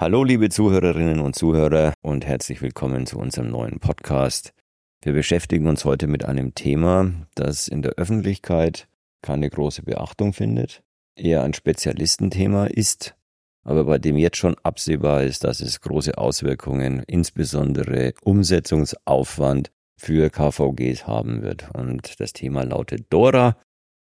Hallo liebe Zuhörerinnen und Zuhörer und herzlich willkommen zu unserem neuen Podcast. Wir beschäftigen uns heute mit einem Thema, das in der Öffentlichkeit keine große Beachtung findet, eher ein Spezialistenthema ist, aber bei dem jetzt schon absehbar ist, dass es große Auswirkungen, insbesondere Umsetzungsaufwand für KVGs haben wird. Und das Thema lautet Dora.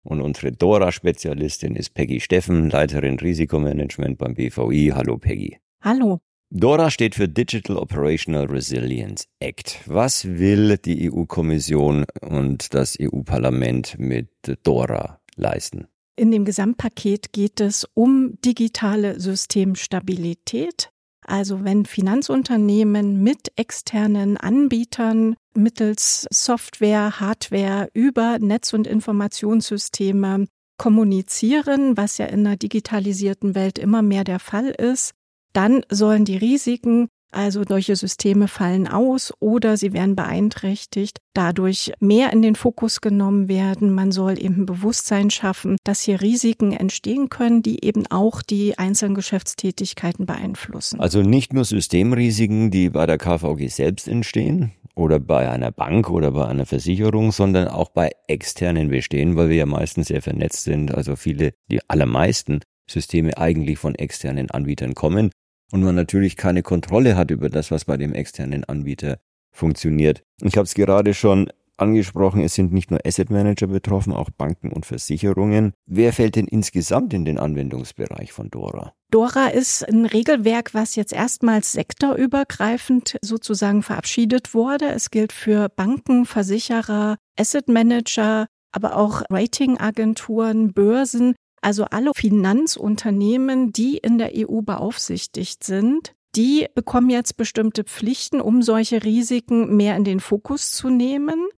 Und unsere Dora-Spezialistin ist Peggy Steffen, Leiterin Risikomanagement beim BVI. Hallo Peggy. Hallo. DORA steht für Digital Operational Resilience Act. Was will die EU-Kommission und das EU-Parlament mit DORA leisten? In dem Gesamtpaket geht es um digitale Systemstabilität. Also wenn Finanzunternehmen mit externen Anbietern mittels Software, Hardware über Netz- und Informationssysteme kommunizieren, was ja in einer digitalisierten Welt immer mehr der Fall ist, dann sollen die Risiken, also solche Systeme fallen aus oder sie werden beeinträchtigt, dadurch mehr in den Fokus genommen werden. Man soll eben Bewusstsein schaffen, dass hier Risiken entstehen können, die eben auch die einzelnen Geschäftstätigkeiten beeinflussen. Also nicht nur Systemrisiken, die bei der KVG selbst entstehen, oder bei einer Bank oder bei einer Versicherung, sondern auch bei externen bestehen, weil wir ja meistens sehr vernetzt sind. Also viele, die allermeisten Systeme eigentlich von externen Anbietern kommen und man natürlich keine Kontrolle hat über das, was bei dem externen Anbieter funktioniert. Ich habe es gerade schon angesprochen, es sind nicht nur Asset Manager betroffen, auch Banken und Versicherungen. Wer fällt denn insgesamt in den Anwendungsbereich von Dora? Dora ist ein Regelwerk, was jetzt erstmals sektorübergreifend sozusagen verabschiedet wurde. Es gilt für Banken, Versicherer, Asset Manager, aber auch Ratingagenturen, Börsen, also alle Finanzunternehmen, die in der EU beaufsichtigt sind, die bekommen jetzt bestimmte Pflichten, um solche Risiken mehr in den Fokus zu nehmen.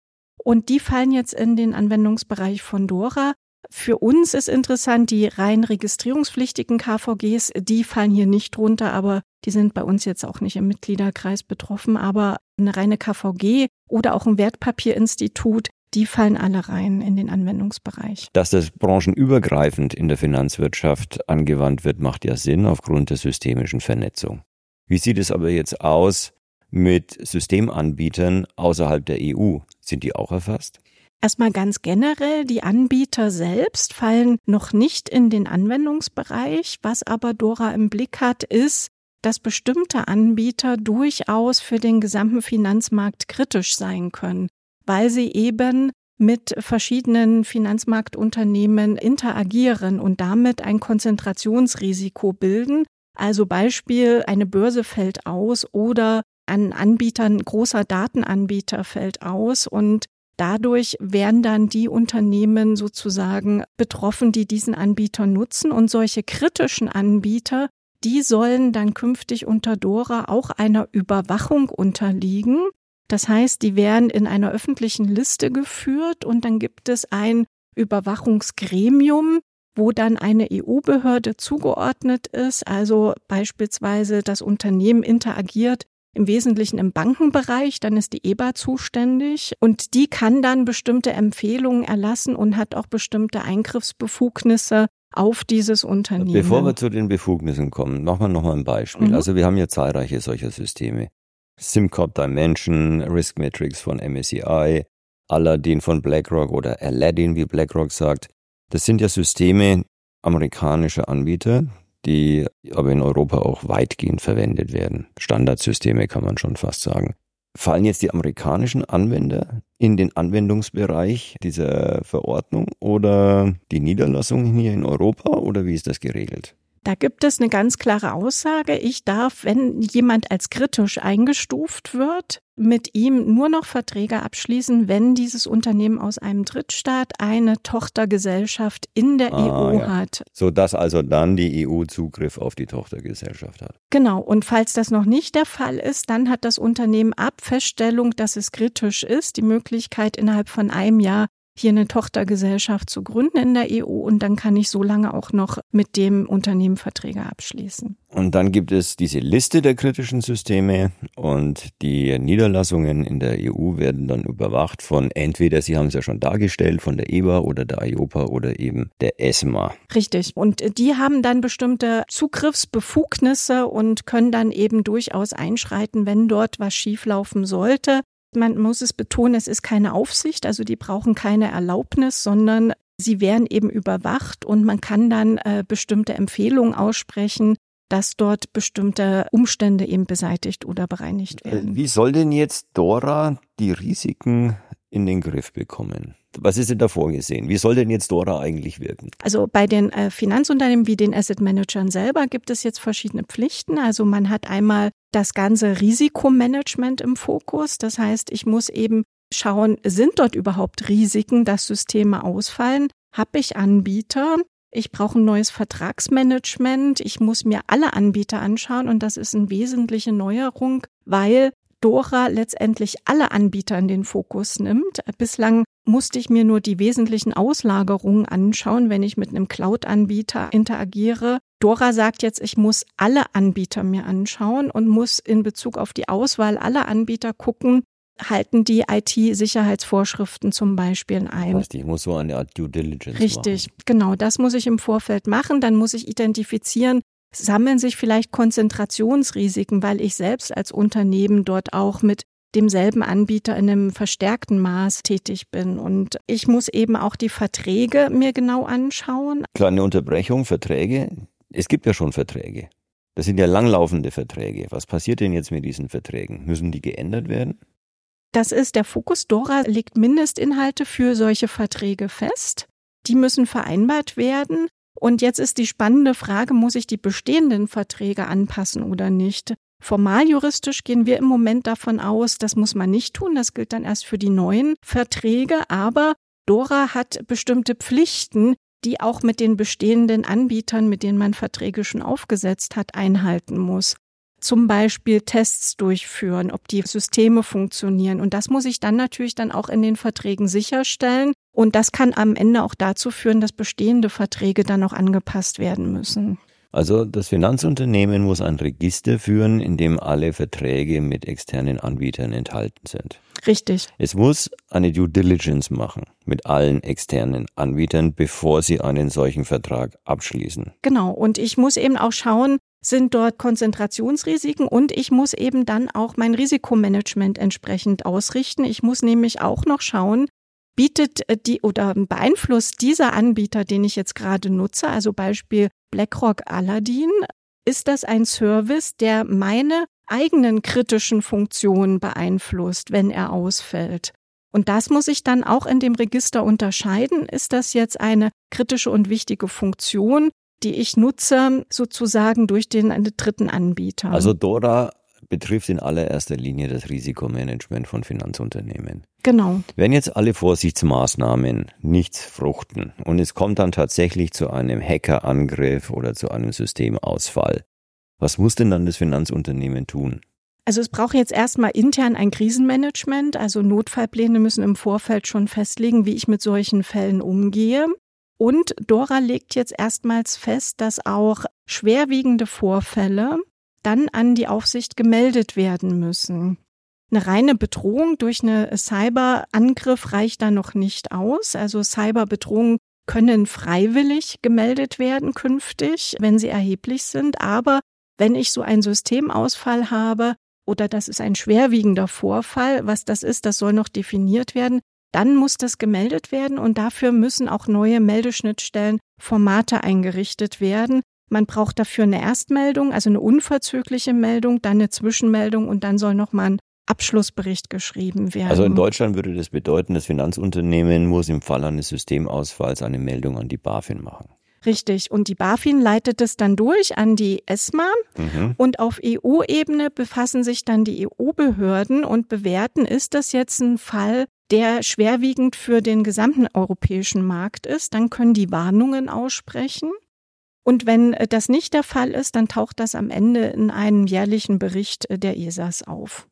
Und die fallen jetzt in den Anwendungsbereich von Dora. Für uns ist interessant, die rein registrierungspflichtigen KVGs, die fallen hier nicht drunter, aber die sind bei uns jetzt auch nicht im Mitgliederkreis betroffen. Aber eine reine KVG oder auch ein Wertpapierinstitut, die fallen alle rein in den Anwendungsbereich. Dass das branchenübergreifend in der Finanzwirtschaft angewandt wird, macht ja Sinn aufgrund der systemischen Vernetzung. Wie sieht es aber jetzt aus mit Systemanbietern außerhalb der EU? Sind die auch erfasst? Erstmal ganz generell, die Anbieter selbst fallen noch nicht in den Anwendungsbereich. Was aber Dora im Blick hat, ist, dass bestimmte Anbieter durchaus für den gesamten Finanzmarkt kritisch sein können weil sie eben mit verschiedenen Finanzmarktunternehmen interagieren und damit ein Konzentrationsrisiko bilden. Also Beispiel, eine Börse fällt aus oder ein Anbieter, ein großer Datenanbieter fällt aus und dadurch werden dann die Unternehmen sozusagen betroffen, die diesen Anbieter nutzen und solche kritischen Anbieter, die sollen dann künftig unter Dora auch einer Überwachung unterliegen. Das heißt, die werden in einer öffentlichen Liste geführt und dann gibt es ein Überwachungsgremium, wo dann eine EU-Behörde zugeordnet ist. Also beispielsweise das Unternehmen interagiert im Wesentlichen im Bankenbereich, dann ist die EBA zuständig und die kann dann bestimmte Empfehlungen erlassen und hat auch bestimmte Eingriffsbefugnisse auf dieses Unternehmen. Bevor wir zu den Befugnissen kommen, machen wir nochmal ein Beispiel. Mhm. Also wir haben ja zahlreiche solcher Systeme. SimCorp Dimension, Risk Matrix von MSCI, Aladdin von BlackRock oder Aladdin, wie BlackRock sagt. Das sind ja Systeme amerikanischer Anbieter, die aber in Europa auch weitgehend verwendet werden. Standardsysteme kann man schon fast sagen. Fallen jetzt die amerikanischen Anwender in den Anwendungsbereich dieser Verordnung oder die Niederlassungen hier in Europa oder wie ist das geregelt? Da gibt es eine ganz klare Aussage. Ich darf, wenn jemand als kritisch eingestuft wird, mit ihm nur noch Verträge abschließen, wenn dieses Unternehmen aus einem Drittstaat eine Tochtergesellschaft in der ah, EU ja. hat. So dass also dann die EU Zugriff auf die Tochtergesellschaft hat. Genau. Und falls das noch nicht der Fall ist, dann hat das Unternehmen ab Feststellung, dass es kritisch ist, die Möglichkeit innerhalb von einem Jahr hier eine Tochtergesellschaft zu gründen in der EU und dann kann ich so lange auch noch mit dem Unternehmen Verträge abschließen. Und dann gibt es diese Liste der kritischen Systeme und die Niederlassungen in der EU werden dann überwacht von entweder, Sie haben es ja schon dargestellt, von der EBA oder der IOPA oder eben der ESMA. Richtig. Und die haben dann bestimmte Zugriffsbefugnisse und können dann eben durchaus einschreiten, wenn dort was schieflaufen sollte. Man muss es betonen, es ist keine Aufsicht, also die brauchen keine Erlaubnis, sondern sie werden eben überwacht und man kann dann äh, bestimmte Empfehlungen aussprechen, dass dort bestimmte Umstände eben beseitigt oder bereinigt äh, werden. Wie soll denn jetzt Dora die Risiken in den Griff bekommen? Was ist denn da vorgesehen? Wie soll denn jetzt Dora eigentlich wirken? Also bei den äh, Finanzunternehmen wie den Asset Managern selber gibt es jetzt verschiedene Pflichten. Also man hat einmal das ganze Risikomanagement im Fokus. Das heißt, ich muss eben schauen, sind dort überhaupt Risiken, dass Systeme ausfallen? Habe ich Anbieter? Ich brauche ein neues Vertragsmanagement. Ich muss mir alle Anbieter anschauen und das ist eine wesentliche Neuerung, weil Dora letztendlich alle Anbieter in den Fokus nimmt. Bislang musste ich mir nur die wesentlichen Auslagerungen anschauen, wenn ich mit einem Cloud-Anbieter interagiere. Dora sagt jetzt, ich muss alle Anbieter mir anschauen und muss in Bezug auf die Auswahl aller Anbieter gucken, halten die IT-Sicherheitsvorschriften zum Beispiel ein. Das heißt, ich muss so eine Art Due Diligence Richtig, machen. genau, das muss ich im Vorfeld machen. Dann muss ich identifizieren, sammeln sich vielleicht Konzentrationsrisiken, weil ich selbst als Unternehmen dort auch mit demselben Anbieter in einem verstärkten Maß tätig bin. Und ich muss eben auch die Verträge mir genau anschauen. Kleine Unterbrechung, Verträge. Es gibt ja schon Verträge. Das sind ja langlaufende Verträge. Was passiert denn jetzt mit diesen Verträgen? Müssen die geändert werden? Das ist der Fokus. Dora legt Mindestinhalte für solche Verträge fest. Die müssen vereinbart werden. Und jetzt ist die spannende Frage, muss ich die bestehenden Verträge anpassen oder nicht? Formal juristisch gehen wir im Moment davon aus, das muss man nicht tun, das gilt dann erst für die neuen Verträge, aber Dora hat bestimmte Pflichten, die auch mit den bestehenden Anbietern, mit denen man Verträge schon aufgesetzt hat, einhalten muss. Zum Beispiel Tests durchführen, ob die Systeme funktionieren. Und das muss ich dann natürlich dann auch in den Verträgen sicherstellen. Und das kann am Ende auch dazu führen, dass bestehende Verträge dann auch angepasst werden müssen. Also das Finanzunternehmen muss ein Register führen, in dem alle Verträge mit externen Anbietern enthalten sind. Richtig. Es muss eine Due Diligence machen mit allen externen Anbietern, bevor sie einen solchen Vertrag abschließen. Genau. Und ich muss eben auch schauen, sind dort Konzentrationsrisiken und ich muss eben dann auch mein Risikomanagement entsprechend ausrichten. Ich muss nämlich auch noch schauen, bietet äh, die oder beeinflusst dieser Anbieter, den ich jetzt gerade nutze, also Beispiel BlackRock Aladdin, ist das ein Service, der meine eigenen kritischen Funktionen beeinflusst, wenn er ausfällt? Und das muss ich dann auch in dem Register unterscheiden. Ist das jetzt eine kritische und wichtige Funktion, die ich nutze, sozusagen durch den dritten Anbieter? Also Dora betrifft in allererster Linie das Risikomanagement von Finanzunternehmen. Genau. Wenn jetzt alle Vorsichtsmaßnahmen nichts fruchten und es kommt dann tatsächlich zu einem Hackerangriff oder zu einem Systemausfall, was muss denn dann das Finanzunternehmen tun? Also es braucht jetzt erstmal intern ein Krisenmanagement, also Notfallpläne müssen im Vorfeld schon festlegen, wie ich mit solchen Fällen umgehe. Und Dora legt jetzt erstmals fest, dass auch schwerwiegende Vorfälle dann an die Aufsicht gemeldet werden müssen. Eine reine Bedrohung durch einen Cyberangriff reicht da noch nicht aus. Also Cyberbedrohungen können freiwillig gemeldet werden künftig, wenn sie erheblich sind. Aber wenn ich so einen Systemausfall habe oder das ist ein schwerwiegender Vorfall, was das ist, das soll noch definiert werden, dann muss das gemeldet werden und dafür müssen auch neue Meldeschnittstellen, Formate eingerichtet werden, man braucht dafür eine Erstmeldung, also eine unverzügliche Meldung, dann eine Zwischenmeldung und dann soll nochmal ein Abschlussbericht geschrieben werden. Also in Deutschland würde das bedeuten, das Finanzunternehmen muss im Fall eines Systemausfalls eine Meldung an die BaFin machen. Richtig. Und die BaFin leitet es dann durch an die ESMA. Mhm. Und auf EU-Ebene befassen sich dann die EU-Behörden und bewerten, ist das jetzt ein Fall, der schwerwiegend für den gesamten europäischen Markt ist. Dann können die Warnungen aussprechen. Und wenn äh, das nicht der Fall ist, dann taucht das am Ende in einem jährlichen Bericht äh, der ESAs auf.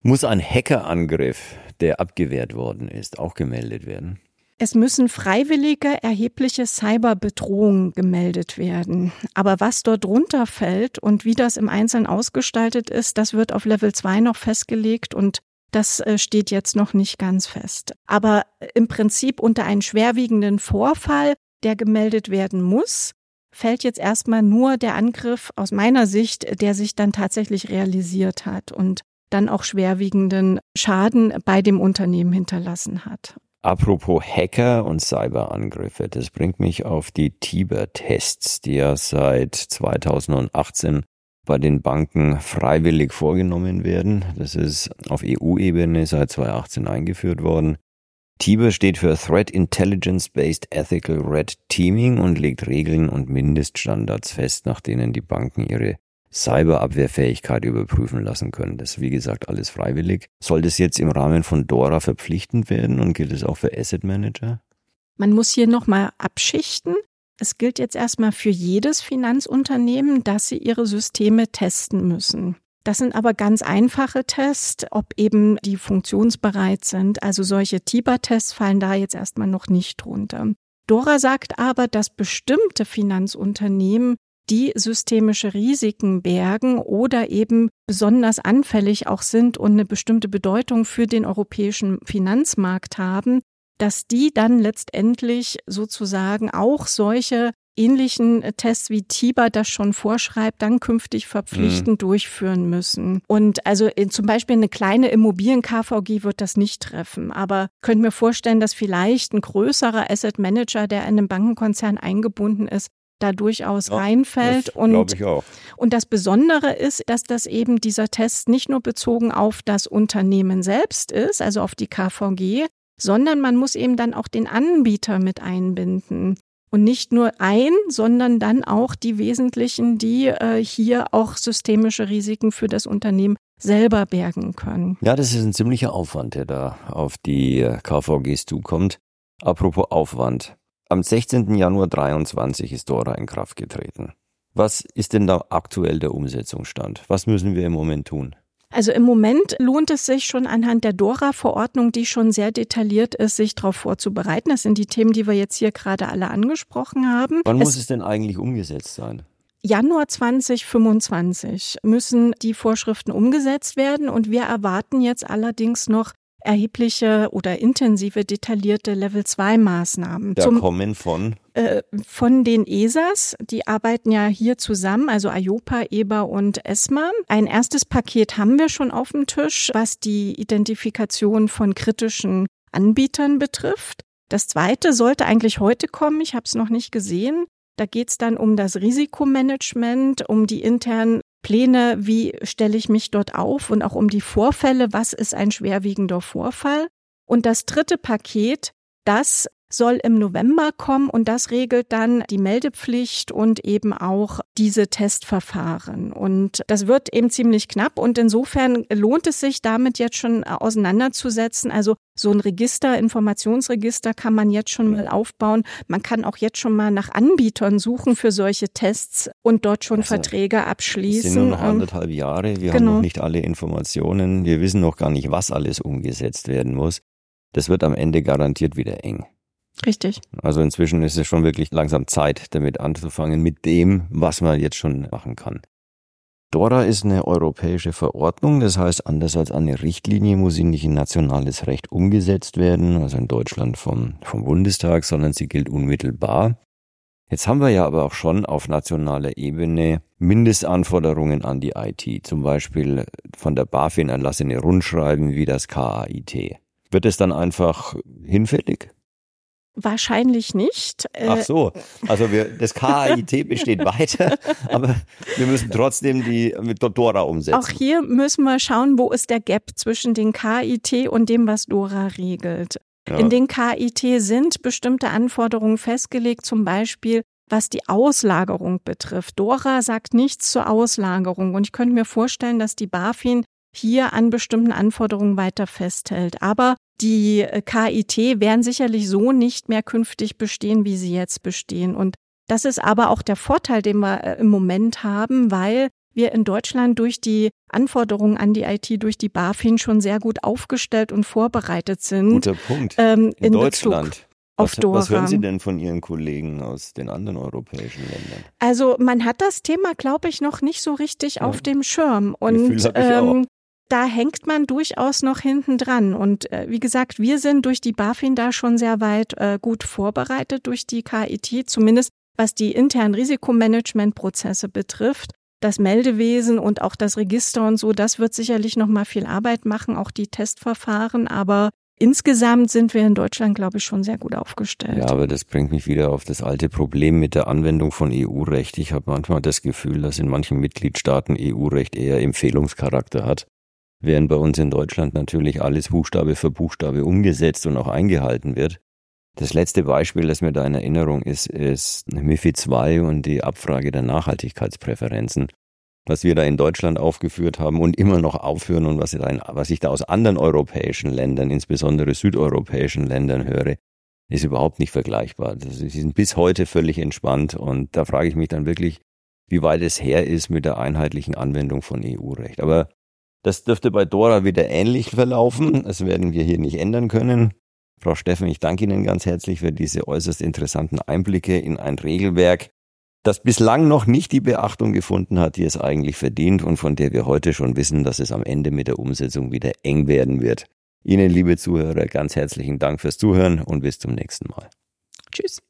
Muss ein Hackerangriff, der abgewehrt worden ist, auch gemeldet werden? Es müssen freiwillige erhebliche Cyberbedrohungen gemeldet werden. Aber was dort drunter fällt und wie das im Einzelnen ausgestaltet ist, das wird auf Level 2 noch festgelegt und das äh, steht jetzt noch nicht ganz fest. Aber im Prinzip unter einen schwerwiegenden Vorfall, der gemeldet werden muss, fällt jetzt erstmal nur der Angriff aus meiner Sicht, der sich dann tatsächlich realisiert hat und dann auch schwerwiegenden Schaden bei dem Unternehmen hinterlassen hat. Apropos Hacker und Cyberangriffe, das bringt mich auf die Tiber-Tests, die ja seit 2018 bei den Banken freiwillig vorgenommen werden. Das ist auf EU-Ebene seit 2018 eingeführt worden. TIBER steht für Threat Intelligence Based Ethical Red Teaming und legt Regeln und Mindeststandards fest, nach denen die Banken ihre Cyberabwehrfähigkeit überprüfen lassen können. Das ist wie gesagt alles freiwillig. Soll das jetzt im Rahmen von DORA verpflichtend werden und gilt es auch für Asset Manager? Man muss hier nochmal abschichten. Es gilt jetzt erstmal für jedes Finanzunternehmen, dass sie ihre Systeme testen müssen. Das sind aber ganz einfache Tests, ob eben die funktionsbereit sind. Also solche TIBA-Tests fallen da jetzt erstmal noch nicht drunter. Dora sagt aber, dass bestimmte Finanzunternehmen die systemische Risiken bergen oder eben besonders anfällig auch sind und eine bestimmte Bedeutung für den europäischen Finanzmarkt haben, dass die dann letztendlich sozusagen auch solche ähnlichen äh, Tests wie TIBA das schon vorschreibt, dann künftig verpflichtend mhm. durchführen müssen. Und also in, zum Beispiel eine kleine Immobilien-KVG wird das nicht treffen. Aber könnt mir vorstellen, dass vielleicht ein größerer Asset Manager, der in einem Bankenkonzern eingebunden ist, da durchaus ja, reinfällt. Und, ich auch. und das Besondere ist, dass das eben dieser Test nicht nur bezogen auf das Unternehmen selbst ist, also auf die KVG, sondern man muss eben dann auch den Anbieter mit einbinden. Und nicht nur ein, sondern dann auch die wesentlichen, die äh, hier auch systemische Risiken für das Unternehmen selber bergen können. Ja, das ist ein ziemlicher Aufwand, der da auf die äh, KVGs zukommt. Apropos Aufwand. Am 16. Januar 23 ist Dora in Kraft getreten. Was ist denn da aktuell der Umsetzungsstand? Was müssen wir im Moment tun? Also im Moment lohnt es sich schon anhand der DORA-Verordnung, die schon sehr detailliert ist, sich darauf vorzubereiten. Das sind die Themen, die wir jetzt hier gerade alle angesprochen haben. Wann es muss es denn eigentlich umgesetzt sein? Januar 2025 müssen die Vorschriften umgesetzt werden und wir erwarten jetzt allerdings noch erhebliche oder intensive detaillierte Level 2 Maßnahmen. Da Zum, kommen von? Äh, von den ESAs. Die arbeiten ja hier zusammen, also IOPA, EBA und ESMA. Ein erstes Paket haben wir schon auf dem Tisch, was die Identifikation von kritischen Anbietern betrifft. Das zweite sollte eigentlich heute kommen. Ich habe es noch nicht gesehen. Da geht es dann um das Risikomanagement, um die internen Pläne, wie stelle ich mich dort auf und auch um die Vorfälle, was ist ein schwerwiegender Vorfall. Und das dritte Paket, das soll im November kommen und das regelt dann die Meldepflicht und eben auch diese Testverfahren. Und das wird eben ziemlich knapp und insofern lohnt es sich damit jetzt schon auseinanderzusetzen. Also so ein Register, Informationsregister kann man jetzt schon mal aufbauen. Man kann auch jetzt schon mal nach Anbietern suchen für solche Tests und dort schon also, Verträge abschließen. Es sind nur noch anderthalb Jahre. Wir genau. haben noch nicht alle Informationen. Wir wissen noch gar nicht, was alles umgesetzt werden muss. Das wird am Ende garantiert wieder eng. Richtig. Also inzwischen ist es schon wirklich langsam Zeit, damit anzufangen, mit dem, was man jetzt schon machen kann. DORA ist eine europäische Verordnung, das heißt, anders als eine Richtlinie muss sie nicht in nationales Recht umgesetzt werden, also in Deutschland vom, vom Bundestag, sondern sie gilt unmittelbar. Jetzt haben wir ja aber auch schon auf nationaler Ebene Mindestanforderungen an die IT, zum Beispiel von der BaFin erlassene Rundschreiben wie das KAIT. Wird es dann einfach hinfällig? Wahrscheinlich nicht. Ach so, also wir, das KIT besteht weiter, aber wir müssen trotzdem die mit Dora umsetzen. Auch hier müssen wir schauen, wo ist der Gap zwischen den KIT und dem, was Dora regelt. Ja. In den KIT sind bestimmte Anforderungen festgelegt, zum Beispiel was die Auslagerung betrifft. Dora sagt nichts zur Auslagerung und ich könnte mir vorstellen, dass die BaFin hier an bestimmten Anforderungen weiter festhält. Aber die äh, KIT werden sicherlich so nicht mehr künftig bestehen, wie sie jetzt bestehen. Und das ist aber auch der Vorteil, den wir äh, im Moment haben, weil wir in Deutschland durch die Anforderungen an die IT durch die BaFin schon sehr gut aufgestellt und vorbereitet sind. Guter Punkt. Ähm, in, in Deutschland. Bezug auf was, Dora. Was hören Sie denn von Ihren Kollegen aus den anderen europäischen Ländern? Also man hat das Thema, glaube ich, noch nicht so richtig ja. auf dem Schirm. Und ähm, da hängt man durchaus noch hinten dran. Und äh, wie gesagt, wir sind durch die BaFin da schon sehr weit äh, gut vorbereitet, durch die KIT, zumindest was die internen Risikomanagementprozesse betrifft. Das Meldewesen und auch das Register und so, das wird sicherlich noch mal viel Arbeit machen, auch die Testverfahren. Aber Insgesamt sind wir in Deutschland, glaube ich, schon sehr gut aufgestellt. Ja, aber das bringt mich wieder auf das alte Problem mit der Anwendung von EU-Recht. Ich habe manchmal das Gefühl, dass in manchen Mitgliedstaaten EU-Recht eher Empfehlungscharakter hat, während bei uns in Deutschland natürlich alles Buchstabe für Buchstabe umgesetzt und auch eingehalten wird. Das letzte Beispiel, das mir da in Erinnerung ist, ist MIFID II und die Abfrage der Nachhaltigkeitspräferenzen was wir da in Deutschland aufgeführt haben und immer noch aufführen und was ich, da, in, was ich da aus anderen europäischen Ländern, insbesondere südeuropäischen Ländern höre, ist überhaupt nicht vergleichbar. Sie sind bis heute völlig entspannt und da frage ich mich dann wirklich, wie weit es her ist mit der einheitlichen Anwendung von EU-Recht. Aber das dürfte bei Dora wieder ähnlich verlaufen. Das werden wir hier nicht ändern können. Frau Steffen, ich danke Ihnen ganz herzlich für diese äußerst interessanten Einblicke in ein Regelwerk, das bislang noch nicht die Beachtung gefunden hat, die es eigentlich verdient und von der wir heute schon wissen, dass es am Ende mit der Umsetzung wieder eng werden wird. Ihnen, liebe Zuhörer, ganz herzlichen Dank fürs Zuhören und bis zum nächsten Mal. Tschüss.